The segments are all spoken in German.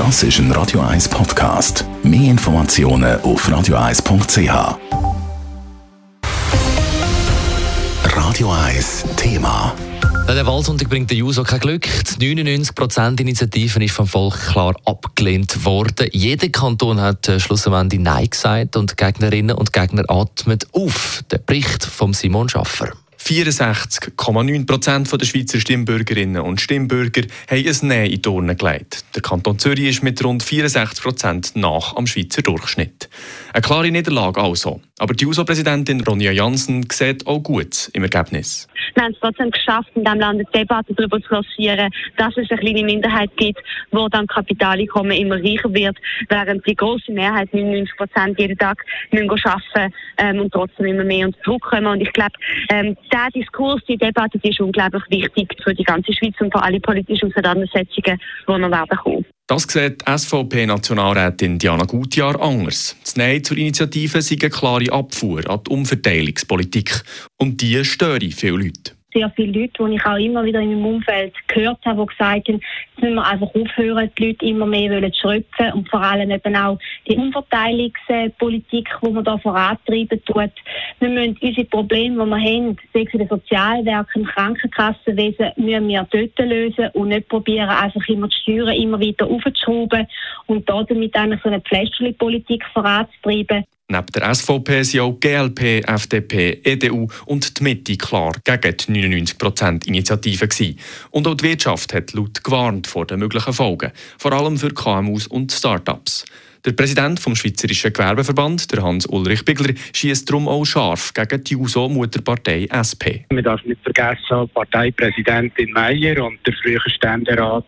Das ist ein Radio 1 Podcast. Mehr Informationen auf radio1.ch. Radio 1 Thema. Der Wahlsonntag bringt der Juso kein Glück. Die 99%-Initiative ist vom Volk klar abgelehnt worden. Jeder Kanton hat äh, schlussendlich Nein gesagt und Gegnerinnen und Gegner atmen auf. Der Bericht von Simon Schaffer. 64,9 Prozent der Schweizer Stimmbürgerinnen und Stimmbürger haben ein Nein in die Urne gelegt. Der Kanton Zürich ist mit rund 64 Prozent nach am Schweizer Durchschnitt. Eine klare Niederlage also. Aber die USO-Präsidentin Ronja Jansen sieht auch gut im Ergebnis. Wir haben es trotzdem geschafft, in diesem Land eine Debatte darüber zu lancieren, dass es eine kleine Minderheit gibt, wo dann Kapitaleinkommen immer reicher wird, während die große Mehrheit, 99 Prozent, jeden Tag müssen arbeiten ähm, und trotzdem immer mehr unter Druck kommen. Und ich glaube, ähm, der Diskurs, die Debatte, die ist unglaublich wichtig für die ganze Schweiz und für alle politischen Auseinandersetzungen, die noch werden kommen. Das sieht SVP-Nationalrätin Diana Gutjahr anders. Das Nein zur Initiative sei eine klare Abfuhr an die Umverteilungspolitik. Und die stören viele Leute sehr viele Leute, die ich auch immer wieder in meinem Umfeld gehört habe, die gesagt haben, jetzt müssen wir einfach aufhören, die Leute immer mehr wollen schröpfen und vor allem eben auch die Umverteilungspolitik, die man da vorantreiben tut. Wir müssen unsere Probleme, die wir haben, sei es in den Sozialwerken, im Krankenkassenwesen, müssen wir dort lösen und nicht probieren, einfach immer die Steuern immer weiter aufzuschrauben und damit eigentlich so eine Pflästerli-Politik voranzutreiben. Neben der SVP sind auch GLP, FDP, EDU und die Mitte klar gegen die 99%-Initiative gewesen. Und auch die Wirtschaft hat laut gewarnt vor den möglichen Folgen, vor allem für KMUs und Start-ups. Der Präsident vom Schweizerischen Gewerbeverband, der Hans-Ulrich Bigler, schießt darum auch scharf gegen die USO-Mutterpartei SP. Man darf nicht vergessen, Parteipräsidentin Meyer und der frühere Ständerat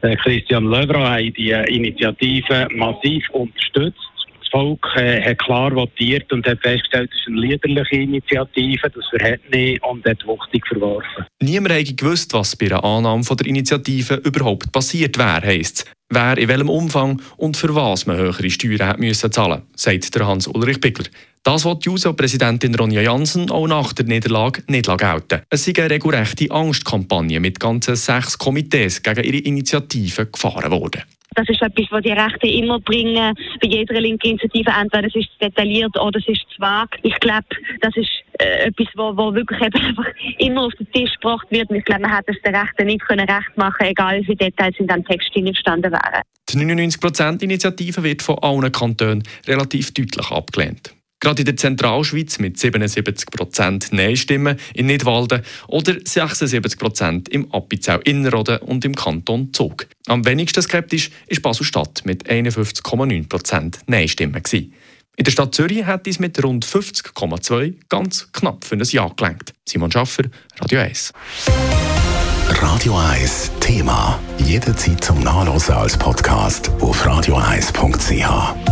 äh, Christian Löwra haben die Initiative massiv unterstützt. Volk äh, hat klar votiert und hat festgestellt, es ist eine liederliche Initiative, das verhält nicht und hat wuchtig verworfen. Niemand hätte gewusst, was bei der Annahme von der Initiative überhaupt passiert wäre, heisst es. Wer in welchem Umfang und für was man höhere Steuern hat müssen zahlen, sagt Hans-Ulrich Bickler. Das wird die JUSO-Präsidentin Ronja Jansen auch nach der Niederlage nicht gelten. Es sei eine regelrechte Angstkampagne mit ganzen sechs Komitees gegen ihre Initiative gefahren worden. Das ist etwas, was die Rechten immer bringen, bei jeder linken Initiative. Entweder es ist detailliert oder es ist zu vage. Ich glaube, das ist äh, etwas, wo, wo wirklich einfach immer auf den Tisch gebracht wird. Und ich glaube, man hätte es den Rechten nicht können recht machen egal wie Details in diesem Text gestanden wären. Die 99%-Initiative wird von allen Kantonen relativ deutlich abgelehnt. Gerade in der Zentralschweiz mit 77% Nein-Stimmen in Nidwalden oder 76% im Appenzell Innerrhoden und im Kanton Zug. Am wenigsten skeptisch ist Basel-Stadt mit 51,9% Nein-Stimmen. In der Stadt Zürich hat es mit rund 50,2 ganz knapp für ein Ja gelenkt. Simon Schaffer, Radio 1. Radio 1 Thema. Jederzeit zum Nachlesen als Podcast auf radio1.ch.